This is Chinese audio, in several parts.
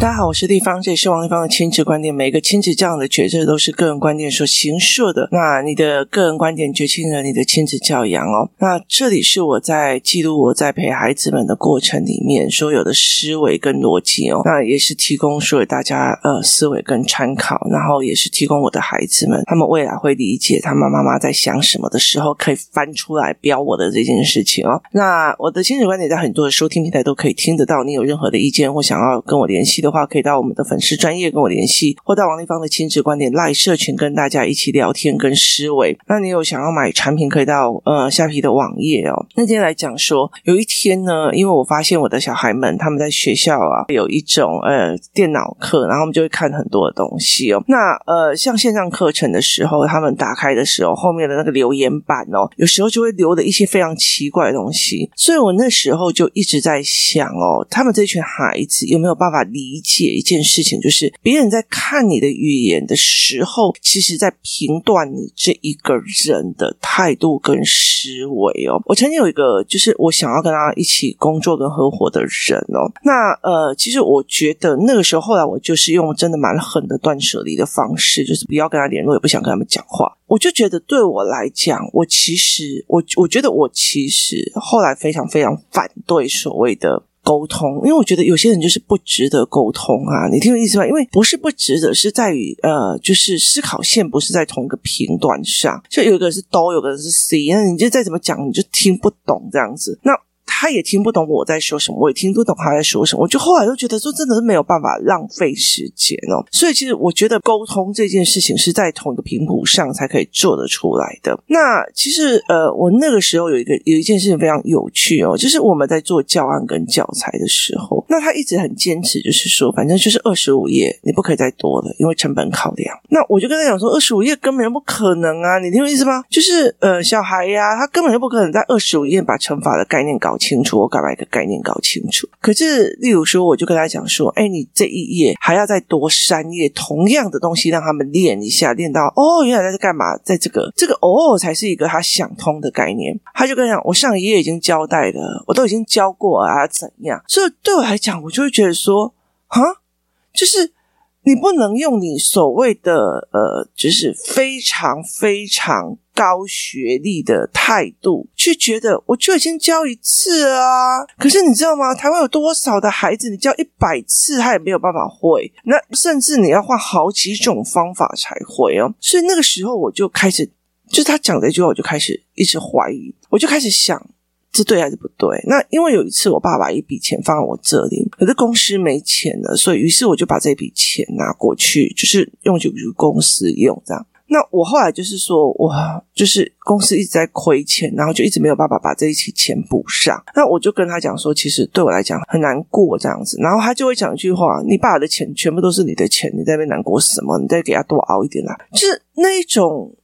大家好，我是丽芳，这里是王丽芳的亲子观点。每一个亲子这样的决策都是个人观点所形塑的。那你的个人观点决定了你的亲子教养哦。那这里是我在记录我在陪孩子们的过程里面所有的思维跟逻辑哦。那也是提供所有大家呃思维跟参考，然后也是提供我的孩子们，他们未来会理解他们妈妈在想什么的时候，可以翻出来标我的这件事情哦。那我的亲子观点在很多的收听平台都可以听得到。你有任何的意见或想要跟我联系的，的话可以到我们的粉丝专业跟我联系，或到王丽芳的亲子观点赖社群跟大家一起聊天跟思维。那你有想要买产品，可以到呃下皮的网页哦。那今天来讲说，有一天呢，因为我发现我的小孩们他们在学校啊有一种呃电脑课，然后我们就会看很多的东西哦。那呃像线上课程的时候，他们打开的时候，后面的那个留言板哦，有时候就会留的一些非常奇怪的东西。所以我那时候就一直在想哦，他们这群孩子有没有办法理理解一件事情，就是别人在看你的语言的时候，其实在评断你这一个人的态度跟思维哦。我曾经有一个，就是我想要跟他一起工作跟合伙的人哦。那呃，其实我觉得那个时候，后来我就是用真的蛮狠的断舍离的方式，就是不要跟他联络，也不想跟他们讲话。我就觉得对我来讲，我其实我我觉得我其实后来非常非常反对所谓的。沟通，因为我觉得有些人就是不值得沟通啊，你听我意思吧？因为不是不值得，是在于呃，就是思考线不是在同一个频段上，就有一个是都，有个是 C，那你就再怎么讲，你就听不懂这样子。那。他也听不懂我在说什么，我也听不懂他在说什么。我就后来就觉得说，真的是没有办法浪费时间哦。所以其实我觉得沟通这件事情是在同一个频谱上才可以做得出来的。那其实呃，我那个时候有一个有一件事情非常有趣哦，就是我们在做教案跟教材的时候，那他一直很坚持，就是说反正就是二十五页，你不可以再多了，因为成本考量。那我就跟他讲说，二十五页根本就不可能啊，你听我意思吗？就是呃，小孩呀，他根本就不可能在二十五页把乘法的概念搞清。楚，我该把一个概念搞清楚。可是，例如说，我就跟他讲说：“哎，你这一页还要再多三页，同样的东西让他们练一下，练到哦，原来在这干嘛？在这个这个哦，才是一个他想通的概念。”他就跟他讲：“我上一页已经交代了，我都已经教过啊，怎样？”所以对我来讲，我就会觉得说：“啊，就是。”你不能用你所谓的呃，就是非常非常高学历的态度去觉得，我就已经教一次啊。可是你知道吗？台湾有多少的孩子，你教一百次他也没有办法会，那甚至你要换好几种方法才会哦。所以那个时候我就开始，就是他讲的一句话，我就开始一直怀疑，我就开始想。是对还是不对？那因为有一次我爸爸一笔钱放在我这里，可是公司没钱了，所以于是我就把这笔钱拿过去，就是用去公司用这样。那我后来就是说，哇，就是公司一直在亏钱，然后就一直没有办法把这一笔钱补上。那我就跟他讲说，其实对我来讲很难过这样子。然后他就会讲一句话：“你爸爸的钱全部都是你的钱，你在那边难过什么？你再给他多熬一点来。”就是那一种，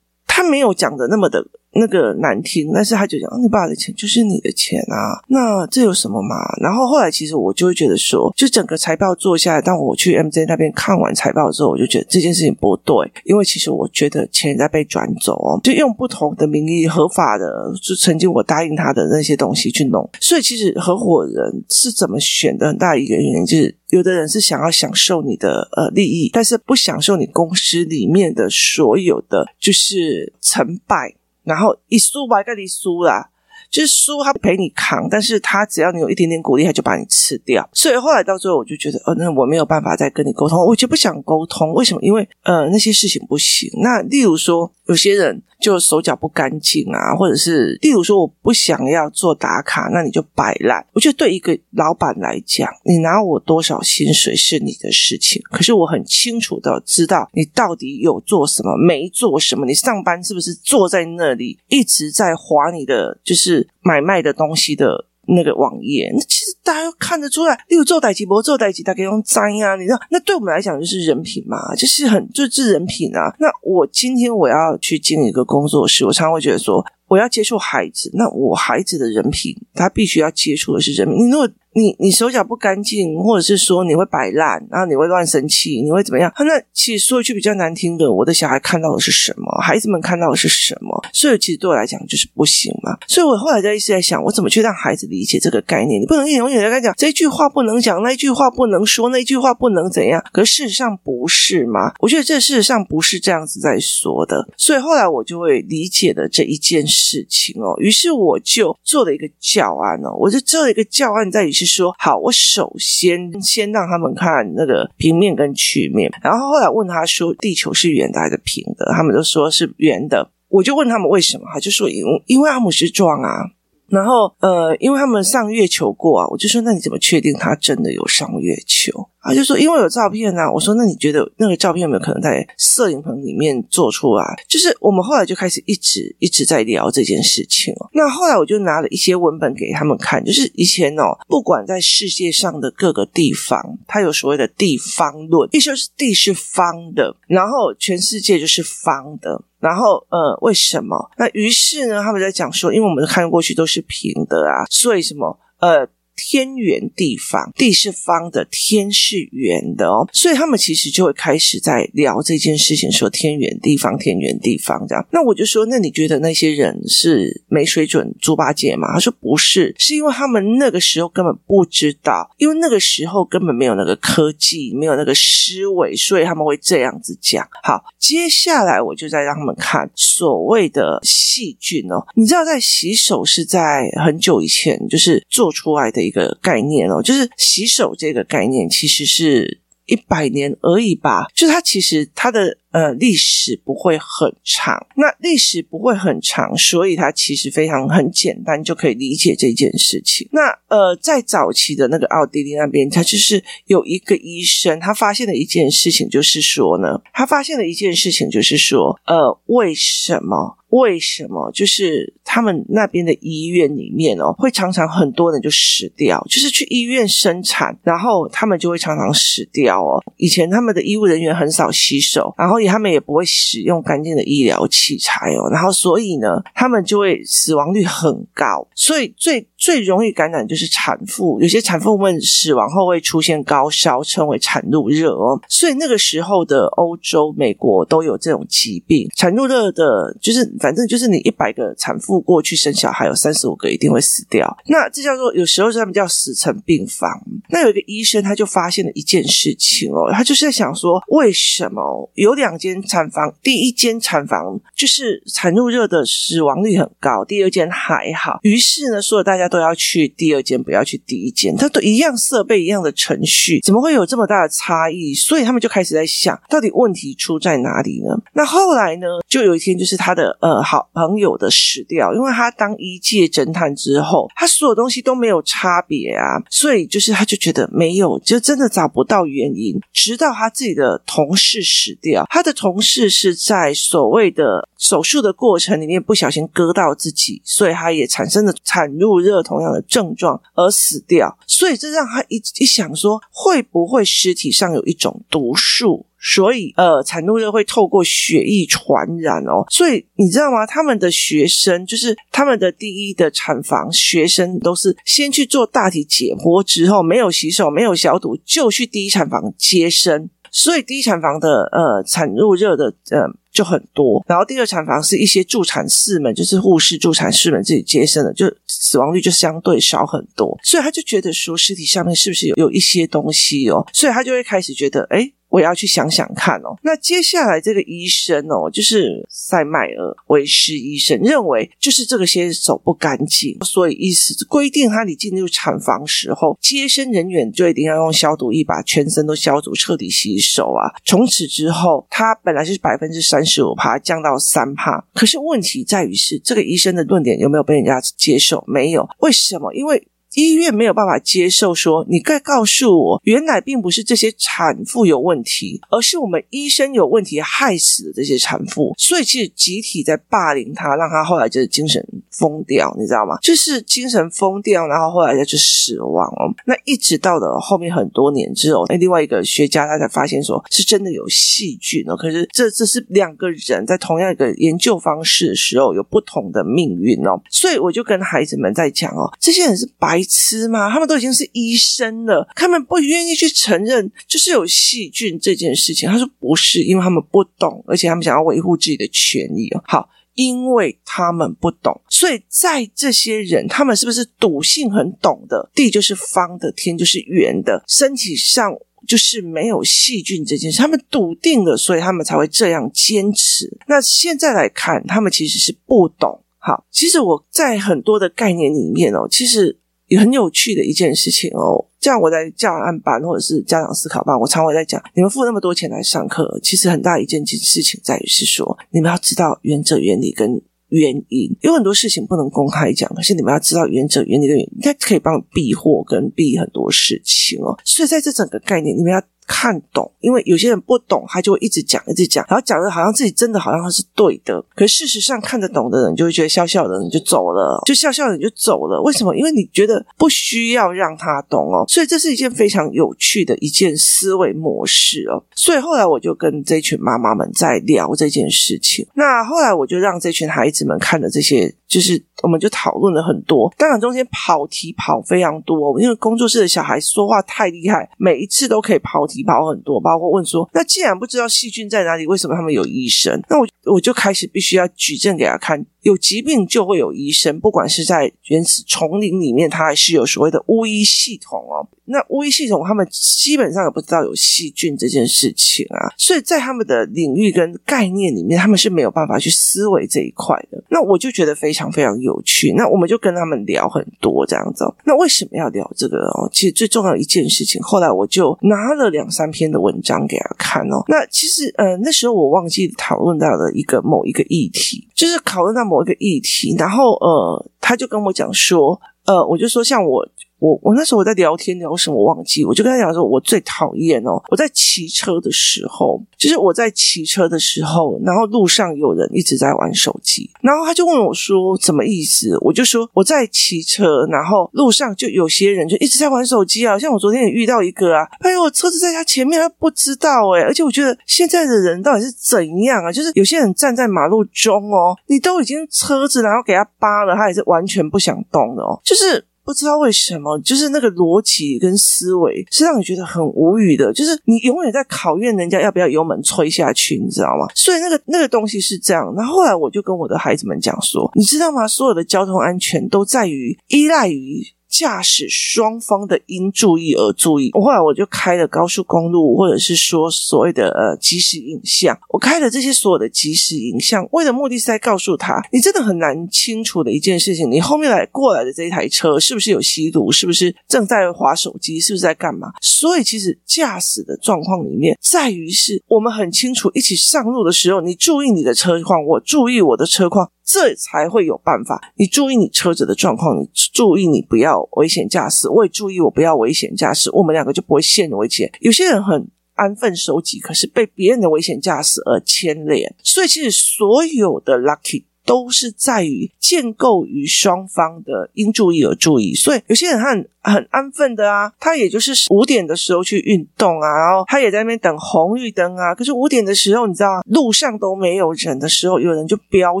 他没有讲的那么的。那个难听，但是他就讲，你爸的钱就是你的钱啊，那这有什么嘛？然后后来其实我就会觉得说，就整个财报做下来，当我去 MJ 那边看完财报之后，我就觉得这件事情不对，因为其实我觉得钱在被转走哦，就用不同的名义合法的，就曾经我答应他的那些东西去弄，所以其实合伙人是怎么选的很大一个原因就是，有的人是想要享受你的呃利益，但是不享受你公司里面的所有的就是成败。然后一输吧，跟你输啦，就是输他陪你扛，但是他只要你有一点点鼓励，他就把你吃掉。所以后来到最后，我就觉得，呃，那我没有办法再跟你沟通，我就不想沟通。为什么？因为呃，那些事情不行。那例如说，有些人。就手脚不干净啊，或者是例如说我不想要做打卡，那你就摆烂。我觉得对一个老板来讲，你拿我多少薪水是你的事情，可是我很清楚的知道你到底有做什么，没做什么。你上班是不是坐在那里一直在划你的就是买卖的东西的那个网页？那其实大家都看得出来，例如做代志不做代志，大家用粘啊，你知道？那对我们来讲就是人品嘛，就是很就是人品啊。那我今天我要去经营一个工作室，我常常会觉得说，我要接触孩子，那我孩子的人品，他必须要接触的是人品。你如果你你手脚不干净，或者是说你会摆烂，然后你会乱生气，你会怎么样？那其实说一句比较难听的，我的小孩看到的是什么？孩子们看到的是什么？所以其实对我来讲就是不行嘛。所以我后来在一直在想，我怎么去让孩子理解这个概念？你不能一永远在讲这句话不能讲，那句话不能说，那句话不能怎样？可事实上不是嘛？我觉得这事实上不是这样子在说的。所以后来我就会理解了这一件事情哦。于是我就做了一个教案哦，我就做了一个教案在于是说，好，我首先先让他们看那个平面跟曲面，然后后来问他说，地球是圆的还是平的？他们都说是圆的。我就问他们为什么，他就说因因为阿姆斯壮啊。然后，呃，因为他们上月球过啊，我就说，那你怎么确定他真的有上月球？他就说，因为有照片啊。我说，那你觉得那个照片有没有可能在摄影棚里面做出来？就是我们后来就开始一直一直在聊这件事情哦。那后来我就拿了一些文本给他们看，就是以前哦，不管在世界上的各个地方，它有所谓的地方论，意思就是地是方的，然后全世界就是方的。然后，呃，为什么？那于是呢，他们在讲说，因为我们看过去都是平的啊，所以什么？呃。天圆地方，地是方的，天是圆的哦，所以他们其实就会开始在聊这件事情，说天圆地方，天圆地方这样。那我就说，那你觉得那些人是没水准猪八戒吗？他说不是，是因为他们那个时候根本不知道，因为那个时候根本没有那个科技，没有那个思维，所以他们会这样子讲。好，接下来我就再让他们看所谓的细菌哦，你知道，在洗手是在很久以前就是做出来的。一个概念哦，就是洗手这个概念，其实是一百年而已吧。就是它其实它的。呃，历史不会很长，那历史不会很长，所以它其实非常很简单，就可以理解这件事情。那呃，在早期的那个奥地利那边，他就是有一个医生，他发现了一件事情，就是说呢，他发现了一件事情，就是说，呃，为什么？为什么？就是他们那边的医院里面哦，会常常很多人就死掉，就是去医院生产，然后他们就会常常死掉哦。以前他们的医务人员很少洗手，然后。他们也不会使用干净的医疗器材哦，然后所以呢，他们就会死亡率很高，所以最最容易感染就是产妇，有些产妇们死亡后会出现高烧，称为产褥热哦，所以那个时候的欧洲、美国都有这种疾病，产褥热的，就是反正就是你一百个产妇过去生小孩，有三十五个一定会死掉，那这叫做有时候他们叫死城病房。那有一个医生他就发现了一件事情哦，他就是在想说，为什么有两。两间产房，第一间产房就是产褥热的死亡率很高，第二间还好。于是呢，所有大家都要去第二间，不要去第一间。他都一样设备，一样的程序，怎么会有这么大的差异？所以他们就开始在想，到底问题出在哪里呢？那后来呢，就有一天，就是他的呃好朋友的死掉，因为他当一届侦探之后，他所有东西都没有差别啊，所以就是他就觉得没有，就真的找不到原因，直到他自己的同事死掉，他。他的同事是在所谓的手术的过程里面不小心割到自己，所以他也产生了产褥热同样的症状而死掉。所以这让他一一想说，会不会尸体上有一种毒素？所以呃，产褥热会透过血液传染哦。所以你知道吗？他们的学生就是他们的第一的产房学生，都是先去做大体解剖之后，没有洗手，没有消毒，就去第一产房接生。所以第一产房的呃产褥热的呃就很多，然后第二产房是一些助产士们，就是护士、助产士们自己接生的，就死亡率就相对少很多。所以他就觉得说尸体上面是不是有有一些东西哦？所以他就会开始觉得诶我要去想想看哦。那接下来这个医生哦，就是塞麦尔维斯医生认为，就是这个先手不干净，所以意思规定他你进入产房时候，接生人员就一定要用消毒液把全身都消毒，彻底洗手啊。从此之后，他本来是百分之三十五帕降到三趴，可是问题在于是这个医生的论点有没有被人家接受？没有，为什么？因为。医院没有办法接受说，你该告诉我，原来并不是这些产妇有问题，而是我们医生有问题，害死了这些产妇。所以其实集体在霸凌他，让他后来就是精神疯掉，你知道吗？就是精神疯掉，然后后来他就死亡哦。那一直到了后面很多年之后，那另外一个学家他才发现说，是真的有细菌哦。可是这这是两个人在同样一个研究方式的时候有不同的命运哦。所以我就跟孩子们在讲哦，这些人是白。痴吗？他们都已经是医生了，他们不愿意去承认就是有细菌这件事情。他说不是，因为他们不懂，而且他们想要维护自己的权益哦。好，因为他们不懂，所以在这些人，他们是不是笃信很懂的？地就是方的，天就是圆的，身体上就是没有细菌这件事，他们笃定了，所以他们才会这样坚持。那现在来看，他们其实是不懂。好，其实我在很多的概念里面哦，其实也很有趣的一件事情哦。这样我在教案班或者是家长思考班，我常会在讲，你们付那么多钱来上课，其实很大一件事情在于是说，你们要知道原则、原理跟原因。有很多事情不能公开讲，可是你们要知道原则、原理的原因，应该可以帮你避祸跟避很多事情哦。所以在这整个概念，你们要。看懂，因为有些人不懂，他就会一直讲，一直讲，然后讲的好像自己真的好像他是对的，可是事实上看得懂的人就会觉得笑笑的人就走了，就笑笑的人就走了。为什么？因为你觉得不需要让他懂哦，所以这是一件非常有趣的一件思维模式哦。所以后来我就跟这群妈妈们在聊这件事情。那后来我就让这群孩子们看了这些，就是我们就讨论了很多。当然中间跑题跑非常多，因为工作室的小孩说话太厉害，每一次都可以跑题。跑很多，包括问说，那既然不知道细菌在哪里，为什么他们有医生？那我我就开始必须要举证给他看。有疾病就会有医生，不管是在原始丛林里面，它还是有所谓的巫医系统哦。那巫医系统，他们基本上也不知道有细菌这件事情啊，所以在他们的领域跟概念里面，他们是没有办法去思维这一块的。那我就觉得非常非常有趣。那我们就跟他们聊很多这样子哦。那为什么要聊这个哦？其实最重要一件事情，后来我就拿了两三篇的文章给他看哦。那其实呃，那时候我忘记讨论到了一个某一个议题，就是讨论到。某一个议题，然后呃，他就跟我讲说，呃，我就说像我。我我那时候我在聊天聊什么我忘记，我就跟他讲说，我最讨厌哦，我在骑车的时候，就是我在骑车的时候，然后路上有人一直在玩手机，然后他就问我说什么意思？我就说我在骑车，然后路上就有些人就一直在玩手机啊，像我昨天也遇到一个啊，哎呦，我车子在他前面，他不知道诶，而且我觉得现在的人到底是怎样啊？就是有些人站在马路中哦，你都已经车子然后给他扒了，他也是完全不想动的哦，就是。不知道为什么，就是那个逻辑跟思维是让你觉得很无语的，就是你永远在考验人家要不要油门催下去，你知道吗？所以那个那个东西是这样。然后后来我就跟我的孩子们讲说，你知道吗？所有的交通安全都在于依赖于。驾驶双方的应注意而注意。我后来我就开了高速公路，或者是说所谓的呃即时影像。我开了这些所有的即时影像，为的目的是在告诉他，你真的很难清楚的一件事情，你后面来过来的这一台车是不是有吸毒，是不是正在滑手机，是不是在干嘛？所以其实驾驶的状况里面，在于是我们很清楚，一起上路的时候，你注意你的车况，我注意我的车况。这才会有办法。你注意你车子的状况，你注意你不要危险驾驶，我也注意我不要危险驾驶，我们两个就不会陷入危险。有些人很安分守己，可是被别人的危险驾驶而牵连。所以，其实所有的 lucky 都是在于建构于双方的应注意而注意。所以，有些人他很。很安分的啊，他也就是五点的时候去运动啊，然后他也在那边等红绿灯啊。可是五点的时候，你知道路上都没有人的时候，有人就飙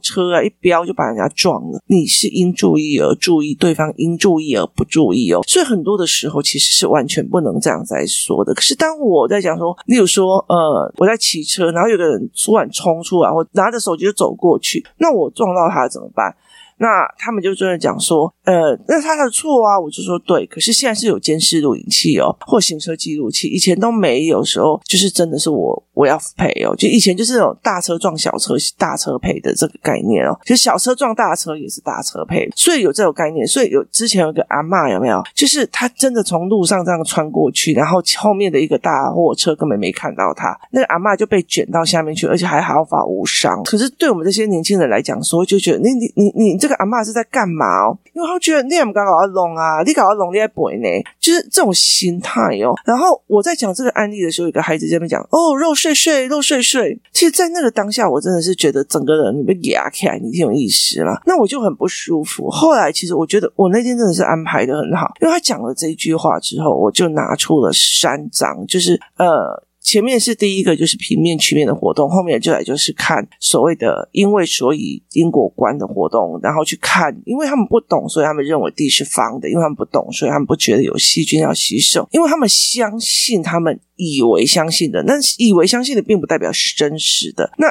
车啊，一飙就把人家撞了。你是应注意而注意，对方应注意而不注意哦。所以很多的时候其实是完全不能这样在说的。可是当我在讲说，例如说，呃，我在骑车，然后有个人突然冲出来，我拿着手机就走过去，那我撞到他怎么办？那他们就真的讲说，呃，那他的错啊，我就说对。可是现在是有监视录影器哦，或行车记录器，以前都没有时候，就是真的是我我要赔哦。就以前就是那种大车撞小车，大车赔的这个概念哦。其实小车撞大车也是大车赔，所以有这种概念。所以有之前有个阿嬷有没有？就是他真的从路上这样穿过去，然后后面的一个大货车根本没看到他，那个阿嬷就被卷到下面去，而且还毫发无伤。可是对我们这些年轻人来讲说，就觉得你你你你这。个阿嬷是在干嘛哦？因为他觉得你也不搞搞弄啊，你搞搞弄你在背呢，就是这种心态哦。然后我在讲这个案例的时候，有个孩子在那边讲：“哦，肉碎碎，肉碎碎。”其实，在那个当下，我真的是觉得整个人你被压起来，你挺有意思嘛。那我就很不舒服。后来，其实我觉得我那天真的是安排得很好，因为他讲了这一句话之后，我就拿出了三张，就是呃。前面是第一个就是平面曲面的活动，后面就来就是看所谓的因为所以因果观的活动，然后去看，因为他们不懂，所以他们认为地是方的，因为他们不懂，所以他们不觉得有细菌要洗手，因为他们相信他们以为相信的，那以为相信的并不代表是真实的。那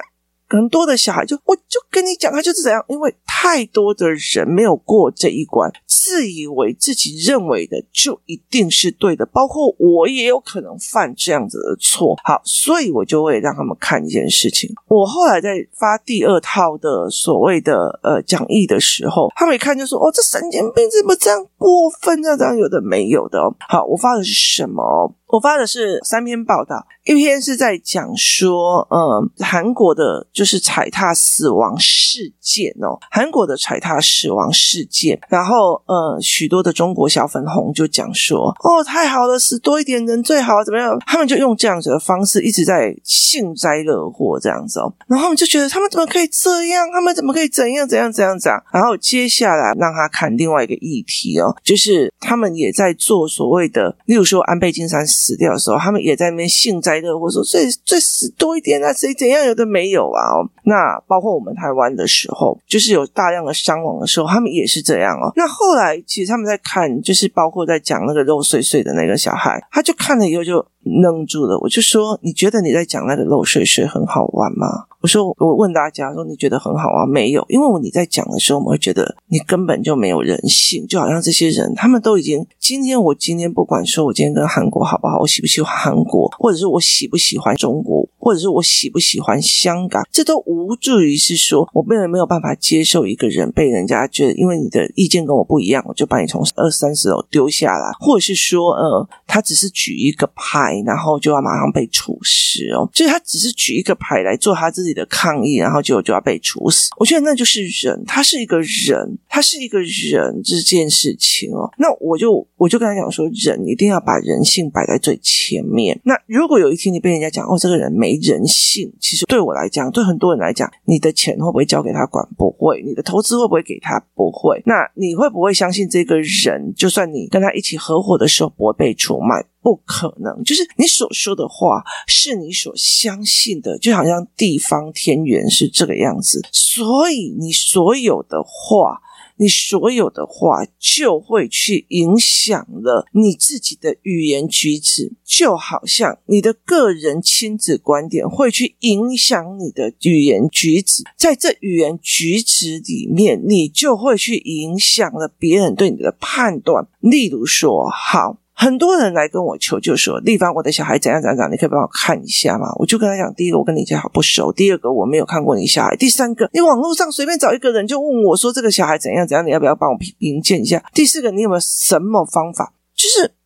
很多的小孩就，我就跟你讲，他就是怎样，因为太多的人没有过这一关，自以为自己认为的就一定是对的，包括我也有可能犯这样子的错。好，所以我就会让他们看一件事情。我后来在发第二套的所谓的呃讲义的时候，他们一看就说：“哦，这神经病怎么这样过分？这样有的没有的。”好，我发的是什么？我发的是三篇报道，一篇是在讲说，嗯，韩国的就是踩踏死亡事件哦，韩国的踩踏死亡事件，然后，呃，许多的中国小粉红就讲说，哦，太好了，死多一点人最好，怎么样？他们就用这样子的方式一直在幸灾乐祸这样子哦，然后我们就觉得他们怎么可以这样？他们怎么可以怎样怎样怎样怎样？然后接下来让他看另外一个议题哦，就是他们也在做所谓的，例如说安倍晋三。死掉的时候，他们也在那边幸灾乐祸，说最最死多一点啊，谁怎样有的没有啊？哦，那包括我们台湾的时候，就是有大量的伤亡的时候，他们也是这样哦。那后来其实他们在看，就是包括在讲那个肉碎碎的那个小孩，他就看了以后就愣住了。我就说，你觉得你在讲那个漏水水很好玩吗？我说，我问大家说，你觉得很好啊？没有，因为我你在讲的时候，我们会觉得你根本就没有人性，就好像这些人，他们都已经今天，我今天不管说我今天跟韩国好不好，我喜不喜欢韩国，或者是我喜不喜欢中国，或者是我喜不喜欢香港，这都无助于是说我没有没有办法接受一个人被人家觉得，因为你的意见跟我不一样，我就把你从二三十楼丢下来，或者是说，呃，他只是举一个牌，然后就要马上被处死哦，就是他只是举一个牌来做他自己。的抗议，然后就就要被处死。我觉得那就是人，他是一个人，他是一个人这件事情哦。那我就我就跟他讲说，人一定要把人性摆在最前面。那如果有一天你被人家讲哦，这个人没人性，其实对我来讲，对很多人来讲，你的钱会不会交给他管？不会。你的投资会不会给他？不会。那你会不会相信这个人？就算你跟他一起合伙的时候，不会被出卖？不可能，就是你所说的话是你所相信的，就好像地方天元是这个样子，所以你所有的话，你所有的话就会去影响了你自己的语言举止，就好像你的个人亲子观点会去影响你的语言举止，在这语言举止里面，你就会去影响了别人对你的判断。例如说，好。很多人来跟我求救说，丽芳，我的小孩怎样怎样怎样，你可以帮我看一下吗？我就跟他讲，第一个，我跟你家好不熟；第二个，我没有看过你小孩；第三个，你网络上随便找一个人就问我说这个小孩怎样怎样，你要不要帮我评评鉴一下？第四个，你有没有什么方法？就是。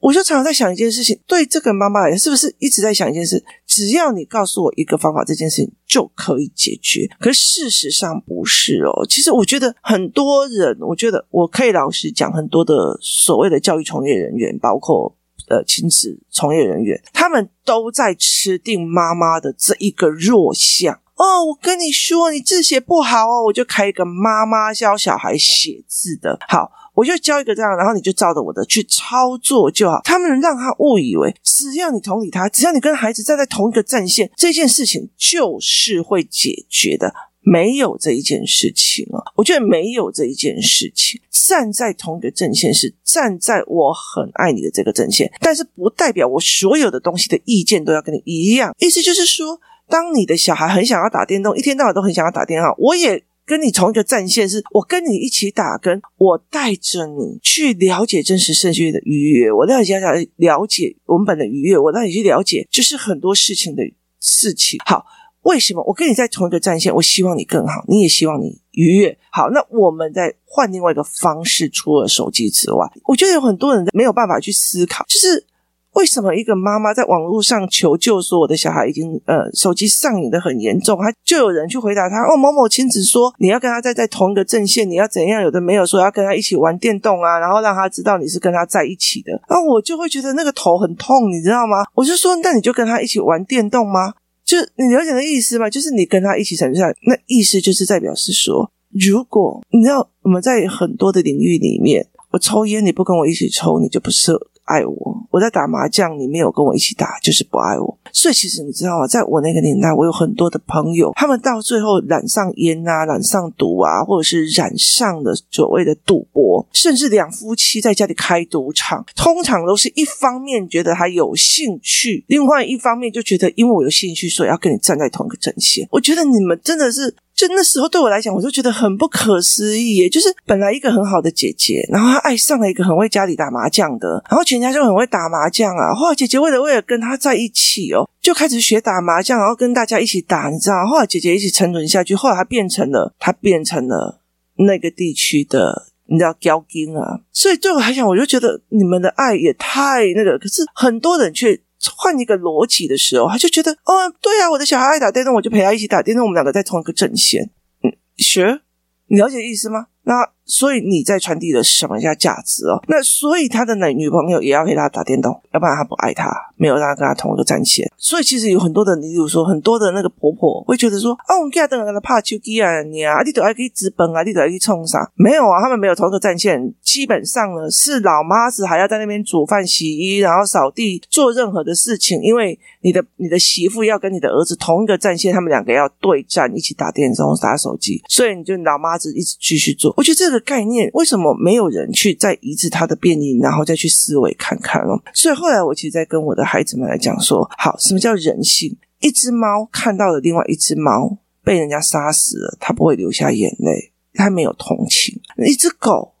我就常常在想一件事情，对这个妈妈来，是不是一直在想一件事？只要你告诉我一个方法，这件事情就可以解决。可是事实上不是哦。其实我觉得很多人，我觉得我可以老实讲，很多的所谓的教育从业人员，包括呃亲子从业人员，他们都在吃定妈妈的这一个弱项。哦，我跟你说，你字写不好哦，我就开一个妈妈教小孩写字的，好。我就教一个这样，然后你就照着我的去操作就好。他们让他误以为，只要你同理他，只要你跟孩子站在同一个战线，这件事情就是会解决的。没有这一件事情啊，我觉得没有这一件事情。站在同一个阵线是站在我很爱你的这个阵线，但是不代表我所有的东西的意见都要跟你一样。意思就是说，当你的小孩很想要打电动，一天到晚都很想要打电话，我也。跟你同一个战线，是我跟你一起打，跟我带着你去了解真实世界的愉悦，我让你想想了解文本的愉悦，我让你去了解就是很多事情的事情。好，为什么我跟你在同一个战线？我希望你更好，你也希望你愉悦。好，那我们再换另外一个方式，除了手机之外，我觉得有很多人没有办法去思考，就是。为什么一个妈妈在网络上求救说我的小孩已经呃手机上瘾的很严重，还就有人去回答他哦，某某亲子说你要跟他在在同一个阵线，你要怎样？有的没有说要跟他一起玩电动啊，然后让他知道你是跟他在一起的。然后我就会觉得那个头很痛，你知道吗？我就说那你就跟他一起玩电动吗？就你了解的意思吗？就是你跟他一起沉下来，那意思就是代表是说，如果你知道我们在很多的领域里面，我抽烟你不跟我一起抽，你就不是。爱我。我在打麻将，你没有跟我一起打，就是不爱我。所以其实你知道吗？在我那个年代，我有很多的朋友，他们到最后染上烟啊，染上毒啊，或者是染上了所谓的赌博，甚至两夫妻在家里开赌场，通常都是一方面觉得他有兴趣，另外一方面就觉得因为我有兴趣，所以要跟你站在同一个阵线。我觉得你们真的是。就那时候对我来讲，我就觉得很不可思议耶。就是本来一个很好的姐姐，然后她爱上了一个很会家里打麻将的，然后全家就很会打麻将啊。后来姐姐为了为了跟他在一起哦，就开始学打麻将，然后跟大家一起打，你知道？后来姐姐一起沉沦下去，后来她变成了她变成了那个地区的，你知道交金啊。所以对我来讲，我就觉得你们的爱也太那个，可是很多人却。换一个逻辑的时候，他就觉得，哦，对啊，我的小孩爱打电动，我就陪他一起打电动，我们两个在同一个阵线。嗯，学，你了解意思吗？那所以你在传递的是什么叫价值哦？那所以他的男女朋友也要陪他打电动，要不然他不爱他，没有让他跟他同一个战线。所以其实有很多的，你比如说很多的那个婆婆会觉得说，啊，我们家等人怕手机啊，你啊，你都爱去直奔啊，你都爱去冲啥？没有啊，他们没有同一个战线。基本上呢，是老妈子还要在那边煮饭、洗衣，然后扫地，做任何的事情，因为你的你的媳妇要跟你的儿子同一个战线，他们两个要对战，一起打电动、打手机，所以你就老妈子一直继续做。我觉得这个概念为什么没有人去再移植他的变异，然后再去思维看看哦？所以后来我其实在跟我的孩子们来讲说，好，什么叫人性？一只猫看到了另外一只猫被人家杀死了，它不会流下眼泪，它没有同情。一只狗。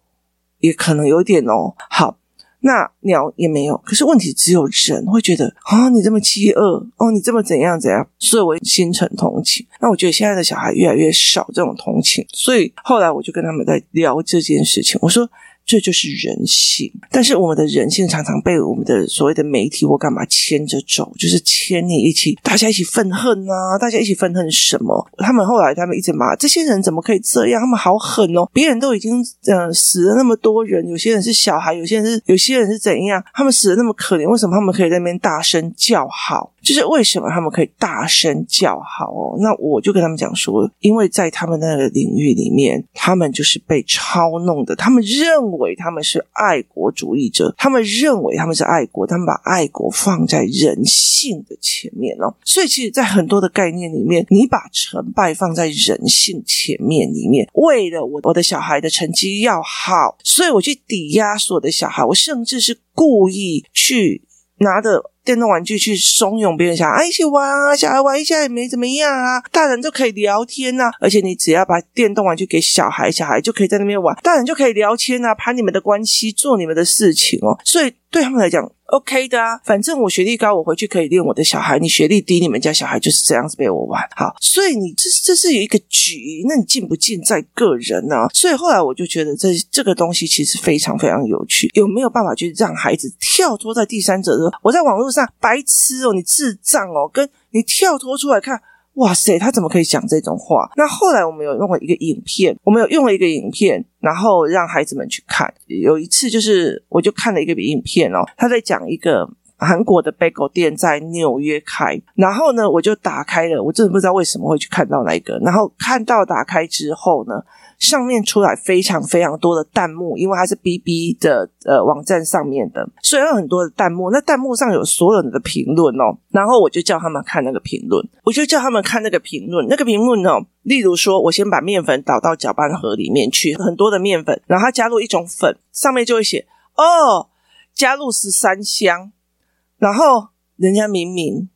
也可能有点哦，好，那鸟也没有，可是问题只有人会觉得啊，你这么饥饿哦，你这么怎样怎样，所以我心存同情。那我觉得现在的小孩越来越少这种同情，所以后来我就跟他们在聊这件事情，我说。这就是人性，但是我们的人性常常被我们的所谓的媒体或干嘛牵着走，就是牵你一起，大家一起愤恨啊！大家一起愤恨什么？他们后来他们一直骂这些人怎么可以这样？他们好狠哦！别人都已经呃死了那么多人，有些人是小孩，有些人是有些人是怎样？他们死的那么可怜，为什么他们可以在那边大声叫好？就是为什么他们可以大声叫好哦？那我就跟他们讲说，因为在他们那个领域里面，他们就是被操弄的。他们认为他们是爱国主义者，他们认为他们是爱国，他们把爱国放在人性的前面哦。所以，其实，在很多的概念里面，你把成败放在人性前面里面，为了我我的小孩的成绩要好，所以我去抵押所有的小孩，我甚至是故意去拿着。电动玩具去怂恿别人想啊，一起玩啊，小孩玩一下也没怎么样啊，大人就可以聊天呐、啊，而且你只要把电动玩具给小孩，小孩就可以在那边玩，大人就可以聊天啊，攀你们的关系，做你们的事情哦，所以对他们来讲。OK 的啊，反正我学历高，我回去可以练我的小孩。你学历低，你们家小孩就是这样子被我玩。好，所以你这这是有一个局，那你进不进在个人呢、啊？所以后来我就觉得这这个东西其实非常非常有趣。有没有办法去让孩子跳脱在第三者的？我在网络上白痴哦，你智障哦，跟你跳脱出来看。哇塞，他怎么可以讲这种话？那后来我们有用了一个影片，我们有用了一个影片，然后让孩子们去看。有一次就是，我就看了一个影片哦，他在讲一个韩国的 bagel 店在纽约开，然后呢，我就打开了，我真的不知道为什么会去看到那个，然后看到打开之后呢。上面出来非常非常多的弹幕，因为它是 BB 的呃网站上面的，所以有很多的弹幕。那弹幕上有所有的评论哦，然后我就叫他们看那个评论，我就叫他们看那个评论。那个评论哦，例如说，我先把面粉倒到搅拌盒里面去，很多的面粉，然后它加入一种粉，上面就会写哦，加入十三香，然后人家明明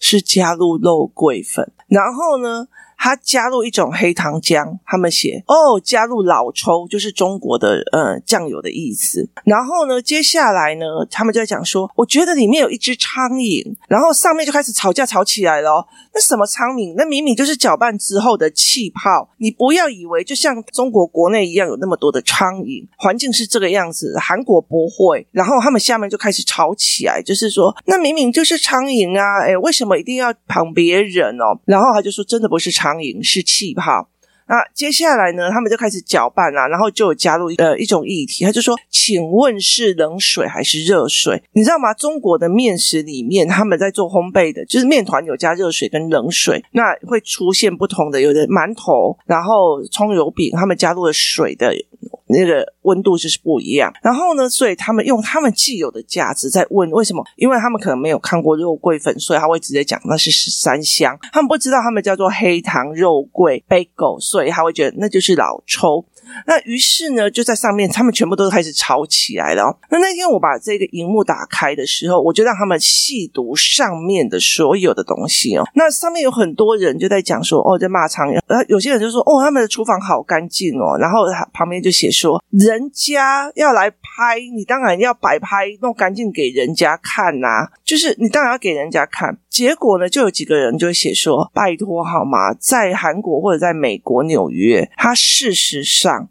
是加入肉桂粉，然后呢，他加入一种黑糖浆，他们写哦，加入老抽，就是中国的呃酱油的意思。然后呢，接下来呢，他们就在讲说，我觉得里面有一只苍蝇，然后上面就开始吵架吵起来了。那什么苍蝇？那明明就是搅拌之后的气泡。你不要以为就像中国国内一样有那么多的苍蝇，环境是这个样子，韩国不会。然后他们下面就开始吵起来，就是说，那明明就是苍蝇啊，诶，为什么一定要捧别人哦？然后他就说，真的不是苍。苍蝇是气泡，那接下来呢？他们就开始搅拌啦，然后就加入呃一种液体，他就说：“请问是冷水还是热水？你知道吗？中国的面食里面，他们在做烘焙的，就是面团有加热水跟冷水，那会出现不同的，有的馒头，然后葱油饼，他们加入了水的。”那个温度就是不一样。然后呢，所以他们用他们既有的价值在问为什么？因为他们可能没有看过肉桂粉，所以他会直接讲那是十三香。他们不知道他们叫做黑糖肉桂杯狗所以他会觉得那就是老抽。那于是呢，就在上面，他们全部都开始吵起来了。那那天我把这个荧幕打开的时候，我就让他们细读上面的所有的东西哦。那上面有很多人就在讲说，哦，在骂苍蝇。然后有些人就说，哦，他们的厨房好干净哦。然后旁边就写说，人家要来拍，你当然要摆拍，弄干净给人家看呐。就是你当然要给人家看。结果呢，就有几个人就会写说，拜托好吗？在韩国或者在美国纽约，他事实上。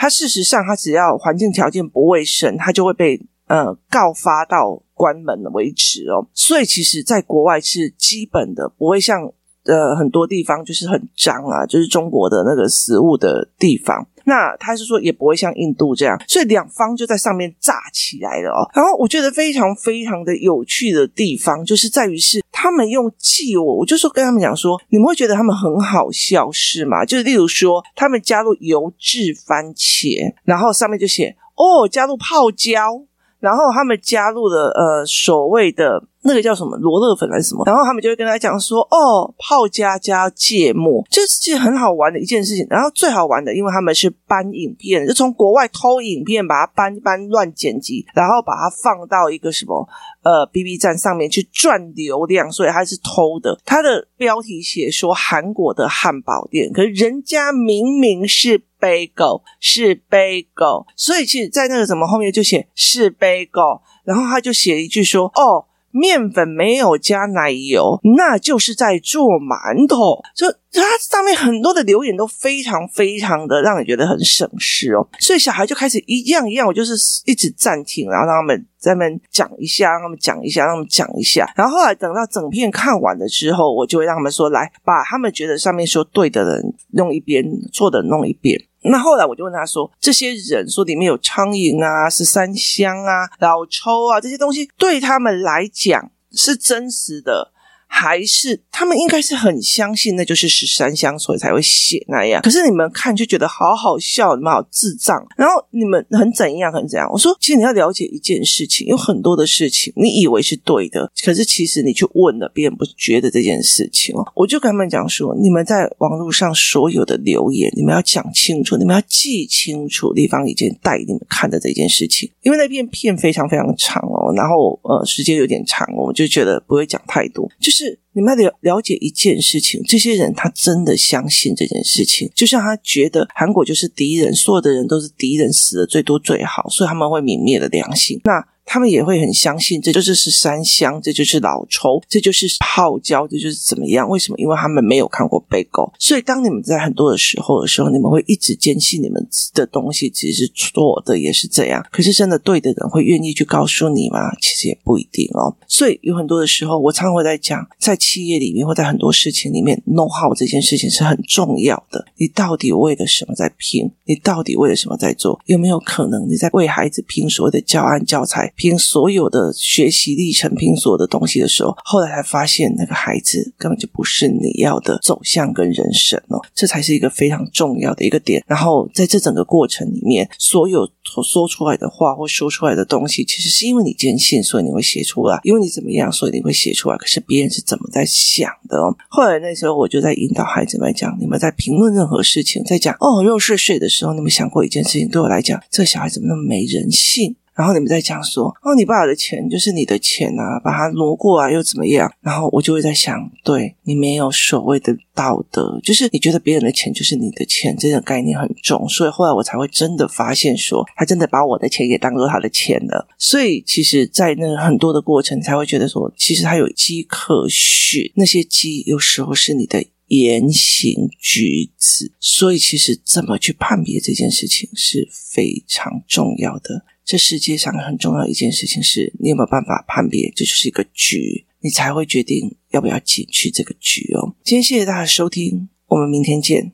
他事实上，他只要环境条件不卫生，他就会被呃告发到关门为止哦。所以其实，在国外是基本的，不会像呃很多地方就是很脏啊，就是中国的那个食物的地方。那他是说也不会像印度这样，所以两方就在上面炸起来了哦。然后我觉得非常非常的有趣的地方，就是在于是他们用记我，我就说跟他们讲说，你们会觉得他们很好笑是吗？就是例如说，他们加入油渍番茄，然后上面就写哦，加入泡椒，然后他们加入了呃所谓的。那个叫什么罗勒粉还是什么？然后他们就会跟他讲说：“哦，泡加加芥末，这是其实很好玩的一件事情。然后最好玩的，因为他们是搬影片，就从国外偷影片，把它搬搬乱剪辑，然后把它放到一个什么呃 BB 站上面去赚流量，所以他是偷的。他的标题写说韩国的汉堡店，可是人家明明是 bagel，是 bagel，所以其实，在那个什么后面就写是 bagel，然后他就写一句说：哦。”面粉没有加奶油，那就是在做馒头。就它上面很多的留言都非常非常的让你觉得很省事哦。所以小孩就开始一样一样，我就是一直暂停，然后让他们在那边讲一下，让他们讲一下，让他们讲一下。然后后来等到整片看完了之后，我就会让他们说：“来，把他们觉得上面说对的人弄一边，错的弄一边。”那后来我就问他说：“这些人说里面有苍蝇啊、十三香啊、老抽啊这些东西，对他们来讲是真实的？”还是他们应该是很相信那就是十三香，所以才会写那样。可是你们看就觉得好好笑，你们好智障。然后你们很怎样，很怎样？我说，其实你要了解一件事情，有很多的事情你以为是对的，可是其实你去问了，别人不觉得这件事情哦。我就跟他们讲说，你们在网络上所有的留言，你们要讲清楚，你们要记清楚立方已经带你们看的这件事情，因为那片片非常非常长哦，然后呃时间有点长，我就觉得不会讲太多，就是。是你们要了了解一件事情，这些人他真的相信这件事情，就像他觉得韩国就是敌人，所有的人都是敌人，死的最多最好，所以他们会泯灭了良心。那。他们也会很相信，这就是十三香，这就是老抽，这就是泡椒，这就是怎么样？为什么？因为他们没有看过背狗所以当你们在很多的时候的时候，你们会一直坚信你们的东西其实是错的，也是这样。可是真的对的人会愿意去告诉你吗？其实也不一定哦。所以有很多的时候，我常常会在讲，在企业里面或在很多事情里面，know how 这件事情是很重要的。你到底为了什么在拼？你到底为了什么在做？有没有可能你在为孩子拼所谓的教案教材？拼所有的学习历程，拼所有的东西的时候，后来才发现那个孩子根本就不是你要的走向跟人生哦，这才是一个非常重要的一个点。然后在这整个过程里面，所有说出来的话或说出来的东西，其实是因为你坚信，所以你会写出来；因为你怎么样，所以你会写出来。可是别人是怎么在想的哦？后来那时候我就在引导孩子们讲：你们在评论任何事情，在讲哦肉碎碎的时候，你们想过一件事情？对我来讲，这小孩怎么那么没人性？然后你们在讲说，哦，你爸爸的钱就是你的钱啊，把它挪过来又怎么样？然后我就会在想，对，你没有所谓的道德，就是你觉得别人的钱就是你的钱，这种概念很重。所以后来我才会真的发现说，他真的把我的钱也当做他的钱了。所以其实，在那很多的过程，才会觉得说，其实他有迹可循，那些迹有时候是你的言行举止。所以其实怎么去判别这件事情是非常重要的。这世界上很重要一件事情是，你有没有办法判别这就是一个局，你才会决定要不要进去这个局哦。今天谢谢大家收听，我们明天见。